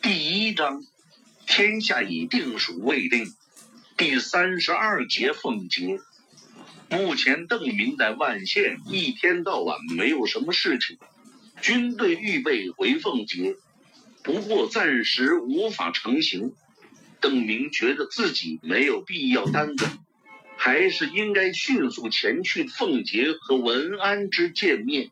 第一章，天下已定属未定。第三十二节奉节。目前邓明在万县一天到晚没有什么事情，军队预备回奉节，不过暂时无法成行。邓明觉得自己没有必要耽搁，还是应该迅速前去奉节和文安之见面。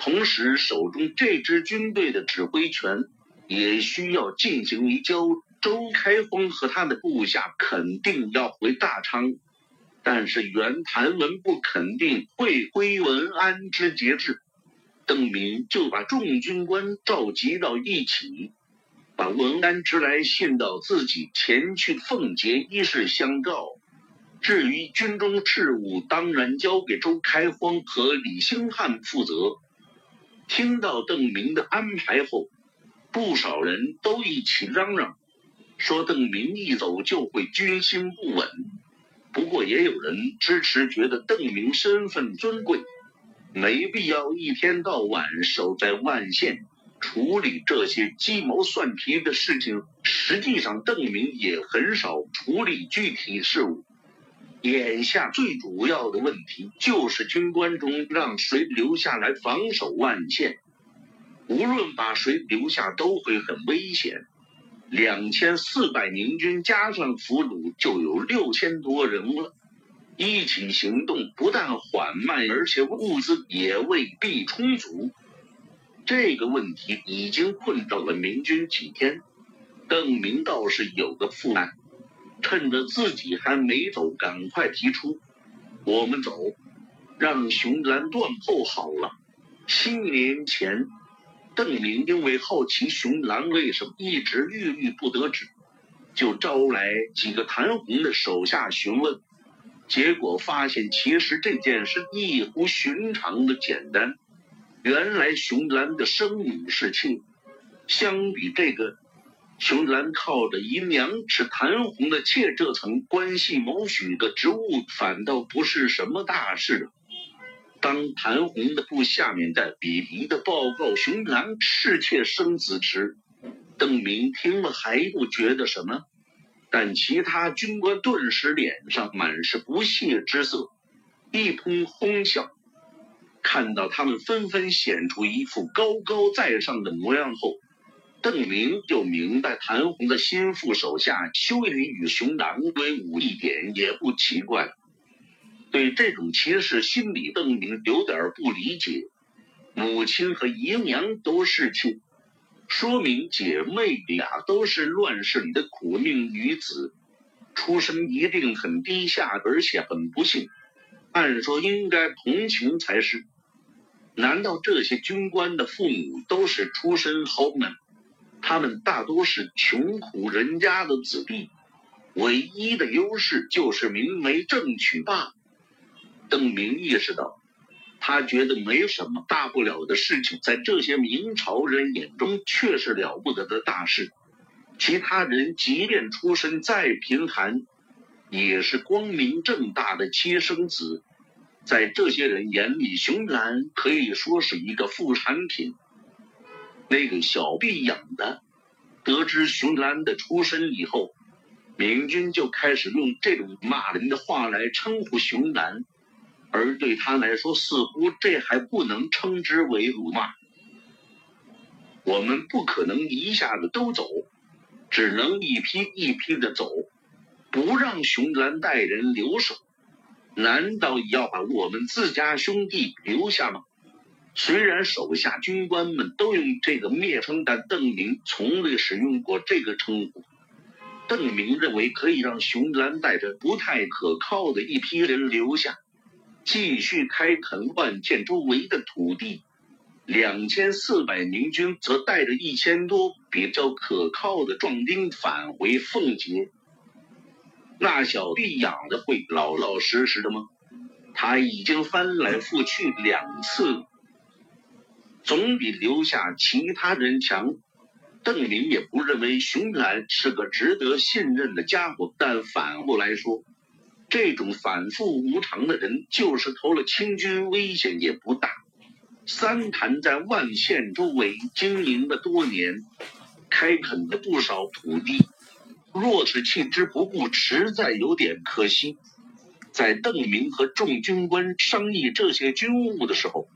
同时，手中这支军队的指挥权也需要进行移交。周开封和他的部下肯定要回大昌，但是袁谭文不肯定会归文安之节制。邓明就把众军官召集到一起。把文安之来信到自己前去奉节一事相告。至于军中事务，当然交给周开封和李兴汉负责。听到邓明的安排后，不少人都一起嚷嚷，说邓明一走就会军心不稳。不过也有人支持，觉得邓明身份尊贵，没必要一天到晚守在万县。处理这些鸡毛蒜皮的事情，实际上邓明也很少处理具体事务。眼下最主要的问题就是军官中让谁留下来防守万县。无论把谁留下，都会很危险。两千四百明军加上俘虏，就有六千多人了。一起行动不但缓慢，而且物资也未必充足。这个问题已经困扰了明军几天，邓明倒是有个副案，趁着自己还没走，赶快提出：我们走，让熊兰断后好了。七年前，邓明因为好奇熊兰为什么一直郁郁不得志，就招来几个谭红的手下询问，结果发现其实这件事异乎寻常的简单。原来熊兰的生母是妾，相比这个，熊兰靠着姨娘是谭红的妾这层关系谋取个职务，反倒不是什么大事。当谭红的部下面在鄙夷的报告熊兰侍妾生子时，邓明听了还不觉得什么，但其他军官顿时脸上满是不屑之色，一通哄笑。看到他们纷纷显出一副高高在上的模样后，邓明就明白谭红的心腹手下修理与熊狼威武一点也不奇怪。对这种歧视心理，邓明有点不理解。母亲和姨娘都是妾，说明姐妹俩都是乱世里的苦命女子，出身一定很低下，而且很不幸。按说应该同情才是。难道这些军官的父母都是出身豪门？他们大多是穷苦人家的子弟，唯一的优势就是明媒正娶罢了。邓明意识到，他觉得没什么大不了的事情，在这些明朝人眼中却是了不得的大事。其他人即便出身再贫寒，也是光明正大的亲生子。在这些人眼里，熊兰可以说是一个副产品。那个小婢养的，得知熊兰的出身以后，明军就开始用这种骂人的话来称呼熊兰，而对他来说，似乎这还不能称之为辱骂。我们不可能一下子都走，只能一批一批的走，不让熊兰带人留守。难道要把我们自家兄弟留下吗？虽然手下军官们都用这个蔑称，但邓明从未使用过这个称呼。邓明认为可以让熊兰带着不太可靠的一批人留下，继续开垦万县周围的土地。两千四百明军则带着一千多比较可靠的壮丁返回奉节。那小弟养的会老老实实的吗？他已经翻来覆去两次，总比留下其他人强。邓明也不认为熊兰是个值得信任的家伙，但反过来说，这种反复无常的人，就是投了清军，危险也不大。三潭在万县周围经营了多年，开垦了不少土地，若是弃之不顾，实在有点可惜。在邓明和众军官商议这些军务的时候，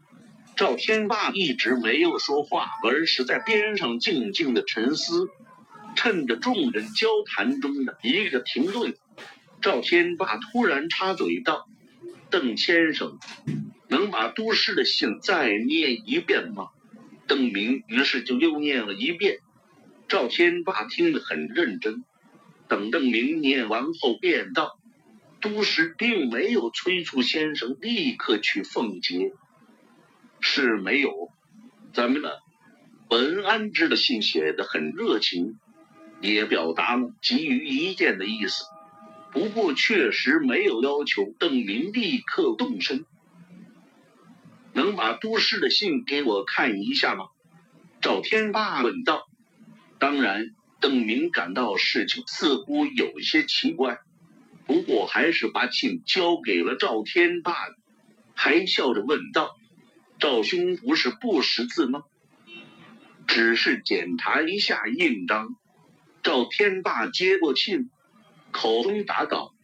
赵天霸一直没有说话，而是在边上静静的沉思。趁着众人交谈中的一个停顿，赵天霸突然插嘴道：“邓先生，能把都师的信再念一遍吗？”邓明于是就又念了一遍。赵天霸听得很认真，等邓明念完后，便道。都师并没有催促先生立刻去奉节，是没有。咱们的？文安之的信写得很热情，也表达了急于一见的意思。不过确实没有要求邓明立刻动身。能把都市的信给我看一下吗？赵天霸问道。当然。邓明感到事情似乎有些奇怪。不过还是把信交给了赵天霸，还笑着问道：“赵兄不是不识字吗？只是检查一下印章。”赵天霸接过信，口中答道：“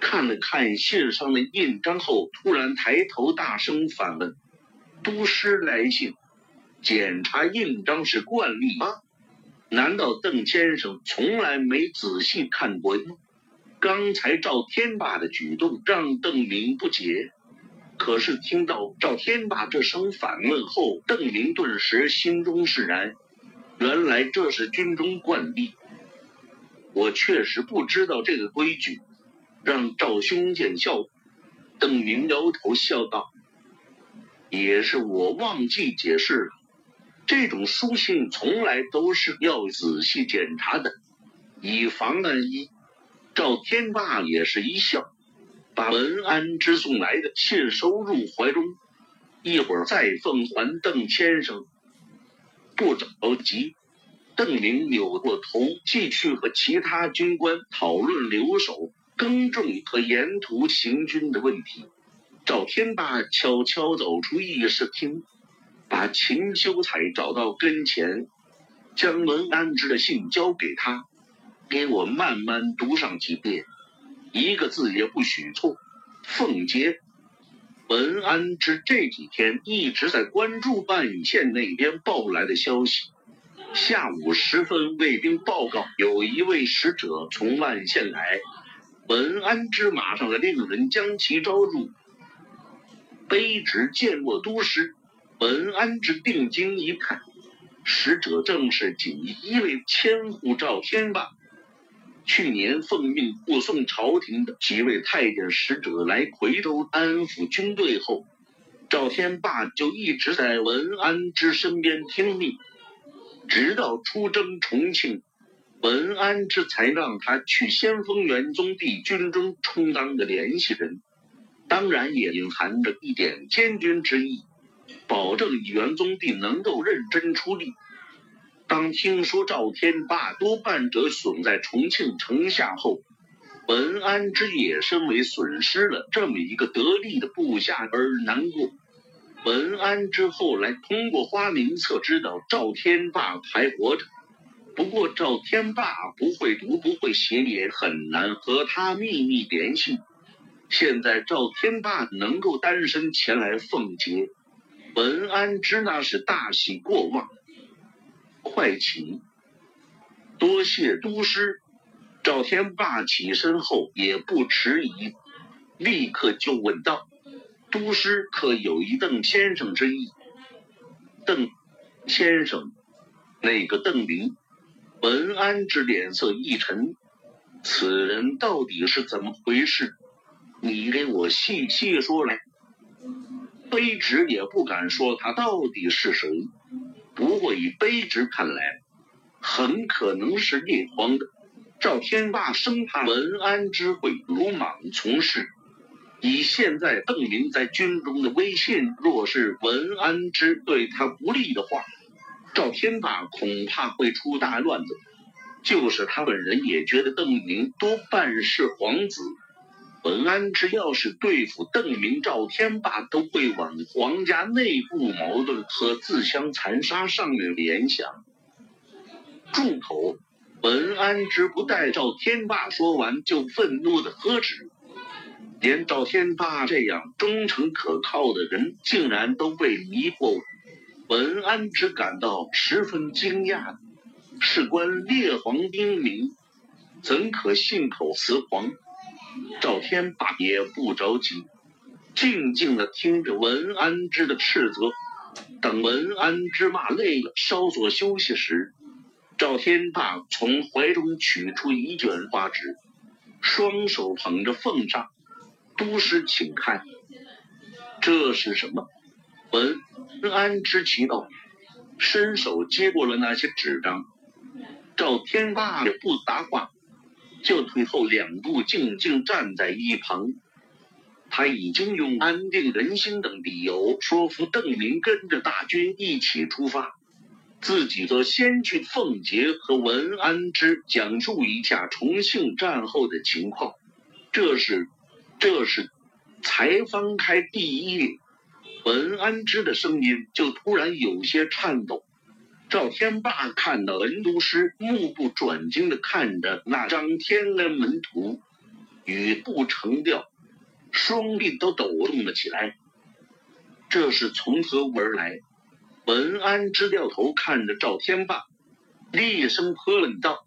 看了看信上的印章后，突然抬头大声反问：‘都师来信，检查印章是惯例吗？难道邓先生从来没仔细看过吗？’”刚才赵天霸的举动让邓明不解，可是听到赵天霸这声反问后，邓明顿时心中释然。原来这是军中惯例，我确实不知道这个规矩，让赵兄见笑。邓明摇头笑道：“也是我忘记解释了，这种书信从来都是要仔细检查的，以防万一。”赵天霸也是一笑，把文安之送来的信收入怀中，一会儿再奉还邓先生。不着急，邓明扭过头，继续和其他军官讨论留守、耕种和沿途行军的问题。赵天霸悄悄走出议事厅，把秦修才找到跟前，将文安之的信交给他。给我慢慢读上几遍，一个字也不许错。奉接，文安之这几天一直在关注万县那边报来的消息。下午时分，卫兵报告有一位使者从万县来，文安之马上的令人将其招入。卑职见过都师。文安之定睛一看，使者正是锦衣卫千户赵天霸。去年奉命护送朝廷的几位太监使者来夔州安抚军队后，赵天霸就一直在文安之身边听命，直到出征重庆，文安之才让他去先锋元宗帝军中充当的联系人，当然也隐含着一点监军之意，保证元宗帝能够认真出力。当听说赵天霸多半折损在重庆城下后，文安之也身为损失了这么一个得力的部下而难过。文安之后来通过花名册知道赵天霸还活着，不过赵天霸不会读不会写，也很难和他秘密联系。现在赵天霸能够单身前来奉节，文安之那是大喜过望。快起！多谢都师。赵天霸起身后也不迟疑，立刻就问道：“都师可有一邓先生之意？”邓先生，那个邓离。文安之脸色一沉，此人到底是怎么回事？你给我细细说来。卑职也不敢说他到底是谁。不过以卑职看来，很可能是聂荒的。赵天霸生怕文安之会鲁莽从事，以现在邓明在军中的威信，若是文安之对他不利的话，赵天霸恐怕会出大乱子。就是他本人也觉得邓明多半是皇子，文安之要是对付邓明、赵天霸，都会往皇家内部矛盾和自相残杀上面联想。住口！文安之不待赵天霸说完，就愤怒的呵斥。连赵天霸这样忠诚可靠的人，竟然都被迷惑。文安之感到十分惊讶。事关列皇英明，怎可信口雌黄？赵天霸也不着急，静静的听着文安之的斥责。等文安之骂累了，稍作休息时，赵天霸从怀中取出一卷画纸，双手捧着奉上。都师，请看，这是什么？文安之奇道，伸手接过了那些纸张。赵天霸也不答话。就退后两步，静静站在一旁。他已经用安定人心等理由说服邓明跟着大军一起出发，自己则先去奉节和文安之讲述一下重庆战后的情况。这是，这是，才翻开第一页，文安之的声音就突然有些颤抖。赵天霸看到文都师目不转睛地看着那张天安门图，语不成调，双臂都抖动了起来。这是从何而来？文安之掉头看着赵天霸，厉声喝冷道：“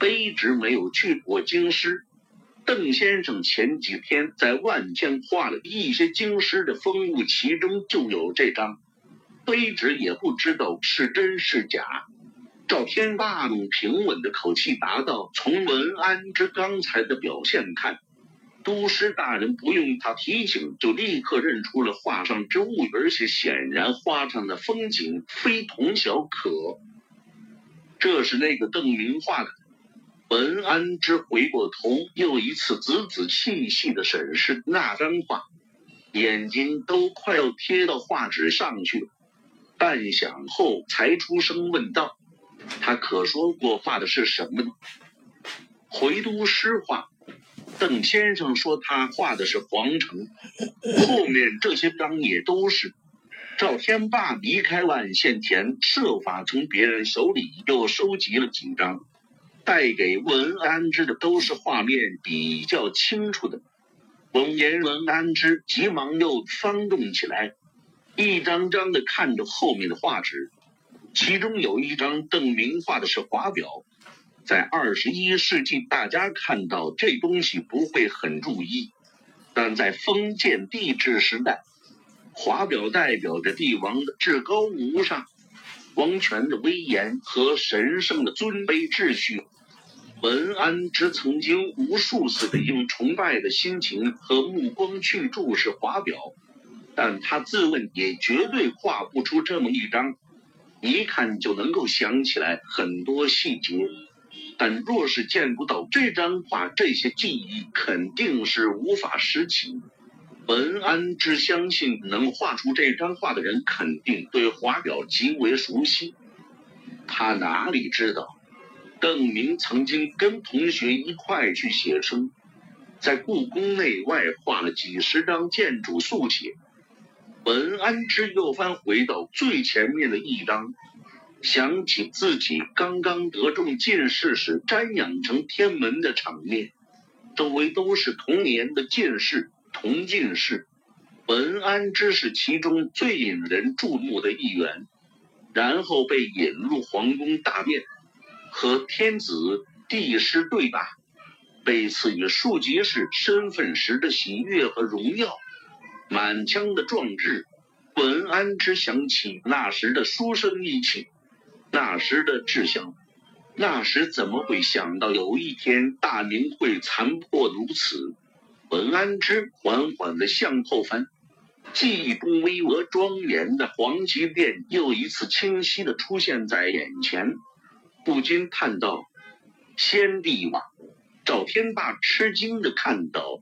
卑职没有去过京师，邓先生前几天在万江画了一些京师的风物，其中就有这张。”卑职也不知道是真是假。赵天霸用平稳的口气答道：“从文安之刚才的表现看，都师大人不用他提醒，就立刻认出了画上之物，而且显然画上的风景非同小可。这是那个邓明画的。”文安之回过头，又一次仔仔细细的审视那张画，眼睛都快要贴到画纸上去了。半晌后，才出声问道：“他可说过画的是什么呢？”回都诗画，邓先生说他画的是皇城，后面这些章也都是。赵天霸离开万县前，设法从别人手里又收集了几张，带给文安之的都是画面比较清楚的。闻言，文安之急忙又翻动起来。一张张的看着后面的画纸，其中有一张邓明画的是华表。在二十一世纪，大家看到这东西不会很注意，但在封建帝制时代，华表代表着帝王的至高无上、王权的威严和神圣的尊卑秩序。文安之曾经无数次的用崇拜的心情和目光去注视华表。但他自问也绝对画不出这么一张，一看就能够想起来很多细节。但若是见不到这张画，这些记忆肯定是无法拾起。文安之相信，能画出这张画的人肯定对华表极为熟悉。他哪里知道，邓明曾经跟同学一块去写生，在故宫内外画了几十张建筑速写。文安之又翻回到最前面的一章，想起自己刚刚得中进士时瞻仰成天门的场面，周围都是同年的进士、同进士。文安之是其中最引人注目的一员，然后被引入皇宫大殿，和天子、帝师对打，被赐予庶吉士身份时的喜悦和荣耀。满腔的壮志，文安之想起那时的书生意气，那时的志向，那时怎么会想到有一天大明会残破如此？文安之缓缓的向后翻，记忆中巍峨庄严的黄旗殿又一次清晰的出现在眼前，不禁叹道：“先帝啊！”赵天霸吃惊的看到。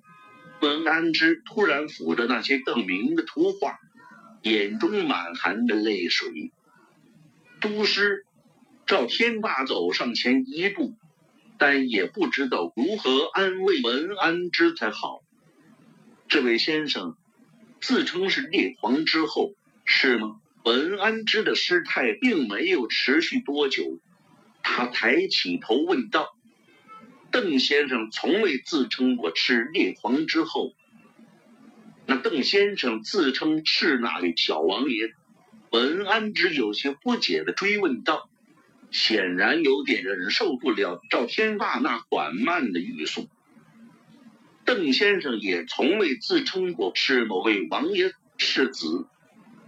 文安之突然抚着那些邓明的图画，眼中满含着泪水。都师赵天霸走上前一步，但也不知道如何安慰文安之才好。这位先生自称是列皇之后，是吗？文安之的失态并没有持续多久，他抬起头问道：“邓先生从未自称过是列皇之后，那邓先生自称是哪位小王爷？”文安之有些不解的追问道，显然有点忍受不了赵天霸那缓慢的语速。邓先生也从未自称过是某位王爷世子。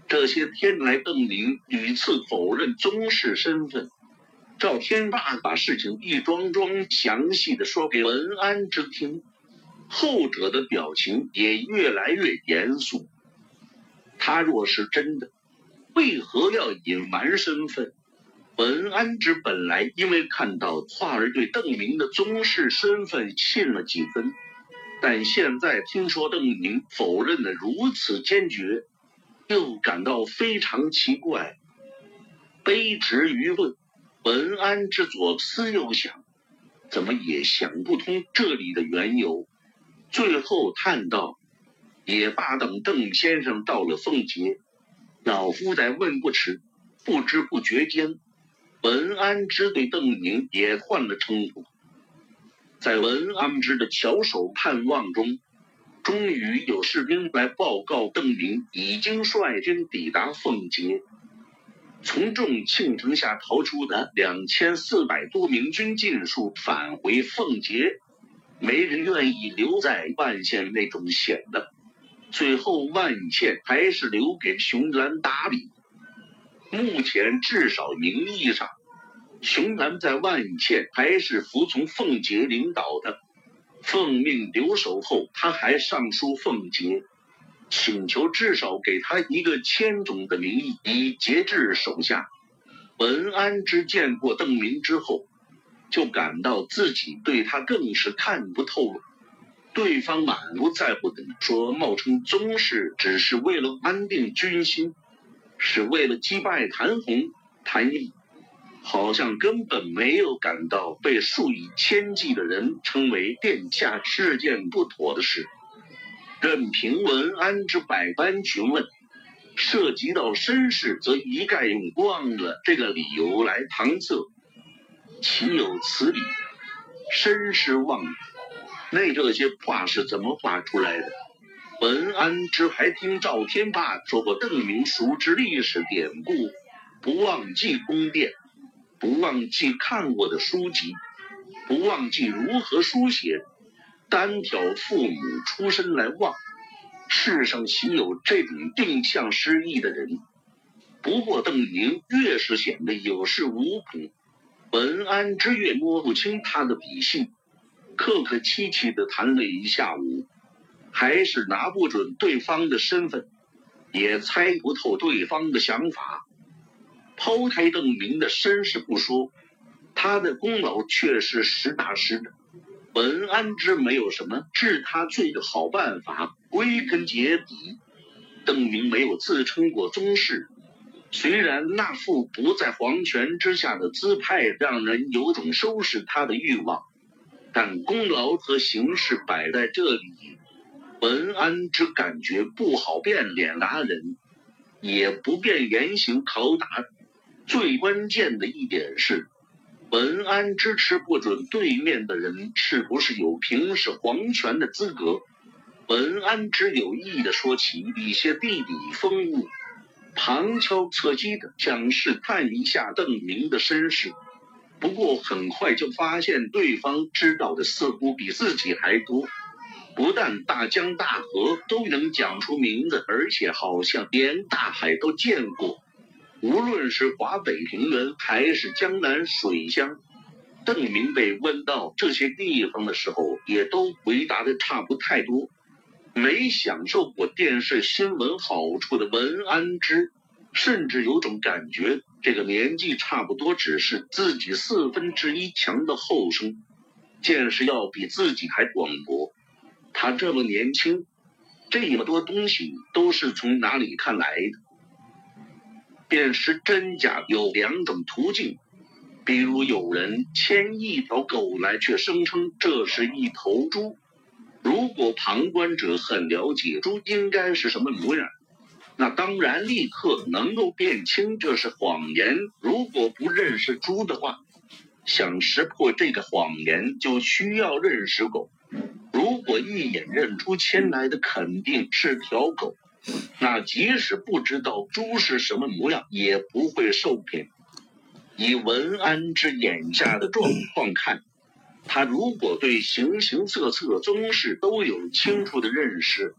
这些天来，邓明屡次否认宗室身份。赵天霸把事情一桩桩详细的说给文安之听，后者的表情也越来越严肃。他若是真的，为何要隐瞒身份？文安之本来因为看到画儿对邓明的宗室身份信了几分，但现在听说邓明否认的如此坚决。又感到非常奇怪，卑职愚钝。文安之左思右想，怎么也想不通这里的缘由。最后叹道：“也罢，等邓先生到了凤节，老夫再问不迟。”不知不觉间，文安之对邓宁也换了称呼。在文安之的翘首盼望中。终于有士兵来报告，邓宁已经率军抵达奉节。从众庆城下逃出的两千四百多名军尽数返回奉节，没人愿意留在万县那种险的。最后，万县还是留给熊兰打理。目前，至少名义上，熊兰在万县还是服从奉节领导的。奉命留守后，他还上书奉节，请求至少给他一个千总的名义，以节制手下。文安之见过邓明之后，就感到自己对他更是看不透了。对方满不在乎的说，冒充宗室只是为了安定军心，是为了击败谭红、谭毅。好像根本没有感到被数以千计的人称为殿下是件不妥的事。任凭文安之百般询问，涉及到身世，则一概用忘了这个理由来搪塞。岂有此理！身世忘了，那这些话是怎么画出来的？文安之还听赵天霸说过，邓明熟知历史典故，不忘记宫殿。不忘记看过的书籍，不忘记如何书写，单挑父母出身来望。世上岂有这种定向失意的人？不过邓宁越是显得有恃无恐，文安之越摸不清他的底细，客客气气的谈了一下午，还是拿不准对方的身份，也猜不透对方的想法。抛开邓明的身世不说，他的功劳却是实打实的。文安之没有什么治他罪的好办法。归根结底，邓明没有自称过宗室。虽然那副不在皇权之下的姿态让人有种收拾他的欲望，但功劳和形势摆在这里，文安之感觉不好变脸拿人，也不便严刑拷打。最关键的一点是，文安支持不准对面的人是不是有平视皇权的资格。文安之有意的说起一些地理风物，旁敲侧击的想试探一下邓明的身世。不过很快就发现对方知道的似乎比自己还多，不但大江大河都能讲出名字，而且好像连大海都见过。无论是华北平原还是江南水乡，邓明被问到这些地方的时候，也都回答的差不太多。没享受过电视新闻好处的文安之，甚至有种感觉，这个年纪差不多只是自己四分之一强的后生，见识要比自己还广博。他这么年轻，这么多东西都是从哪里看来的？辨识真假有两种途径，比如有人牵一条狗来，却声称这是一头猪。如果旁观者很了解猪应该是什么模样，那当然立刻能够辨清这是谎言。如果不认识猪的话，想识破这个谎言，就需要认识狗。如果一眼认出牵来的肯定是条狗，那即使不知道猪是什么模样，也不会受骗。以文安之眼下的状况看。他如果对形形色色宗室都有清楚的认识，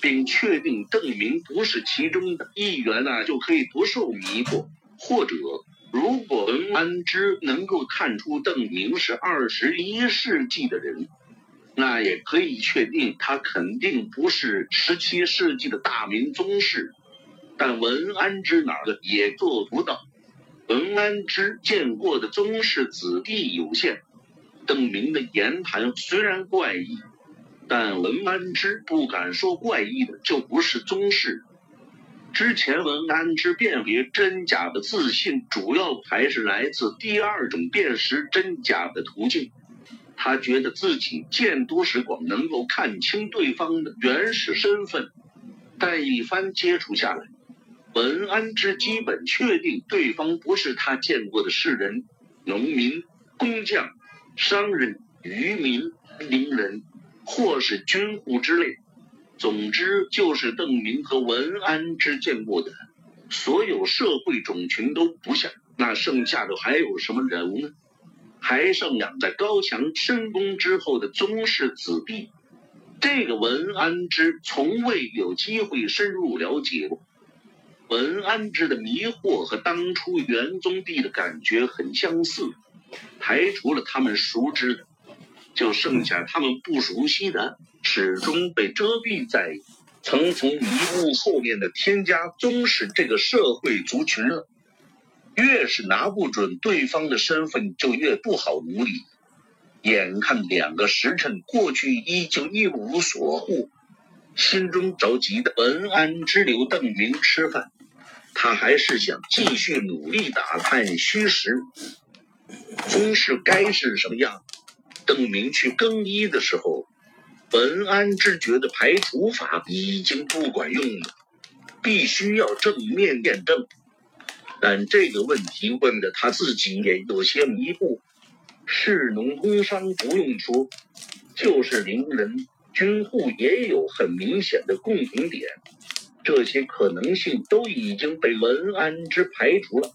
并确定邓明不是其中的一员，那就可以不受迷惑；或者，如果文安之能够看出邓明是二十一世纪的人，那也可以确定他肯定不是十七世纪的大明宗室。但文安之哪个也做不到。文安之见过的宗室子弟有限。邓明的言谈虽然怪异，但文安之不敢说怪异的就不是宗室。之前文安之辨别真假的自信，主要还是来自第二种辨识真假的途径。他觉得自己见多识广，能够看清对方的原始身份。但一番接触下来，文安之基本确定对方不是他见过的世人、农民、工匠。商人、渔民、名人，或是军户之类，总之就是邓明和文安之见过的所有社会种群都不像。那剩下的还有什么人呢？还剩养在高墙深宫之后的宗室子弟。这个文安之从未有机会深入了解过。文安之的迷惑和当初元宗帝的感觉很相似。排除了他们熟知的，就剩下他们不熟悉的，始终被遮蔽在层层迷雾后面的天家宗室这个社会族群了。越是拿不准对方的身份，就越不好无理。眼看两个时辰过去，依旧一无所获，心中着急的文安之留邓明吃饭，他还是想继续努力打探虚实。宗室该是什么样？邓明去更衣的时候，文安之觉得排除法已经不管用了，必须要正面验证。但这个问题问的他自己也有些迷糊。士农工商不用说，就是邻人、军户也有很明显的共同点，这些可能性都已经被文安之排除了。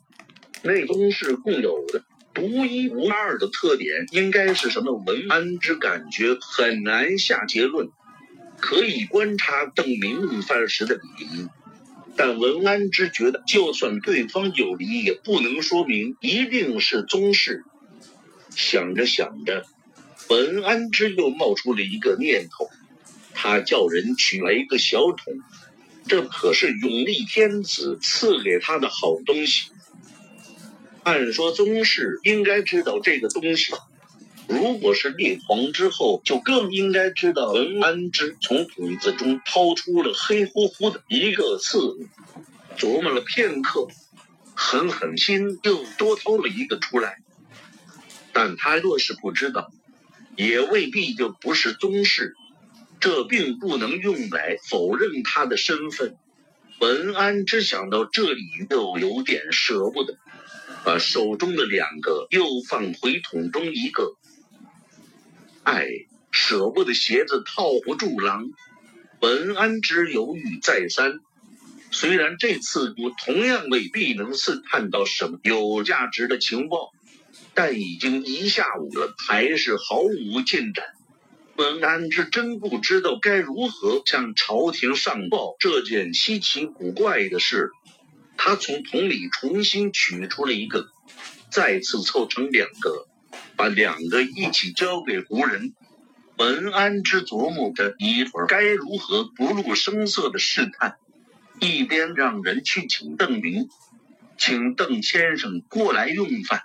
那宗是共有的。独一无二的特点应该是什么？文安之感觉很难下结论，可以观察邓明午饭时的礼仪，但文安之觉得，就算对方有礼，也不能说明一定是宗室。想着想着，文安之又冒出了一个念头，他叫人取来一个小桶，这可是永历天子赐给他的好东西。按说宗室应该知道这个东西，如果是列皇之后，就更应该知道。文安之从桶子中掏出了黑乎乎的一个刺，琢磨了片刻，狠狠心又多掏了一个出来。但他若是不知道，也未必就不是宗室，这并不能用来否认他的身份。文安之想到这里，又有点舍不得。把手中的两个又放回桶中一个，哎，舍不得鞋子套不住狼。文安之犹豫再三，虽然这次我同样未必能刺探到什么有价值的情报，但已经一下午了，还是毫无进展。文安之真不知道该如何向朝廷上报这件稀奇古怪的事。他从桶里重新取出了一个，再次凑成两个，把两个一起交给仆人。文安之琢磨着一会儿该如何不露声色的试探，一边让人去请邓明，请邓先生过来用饭。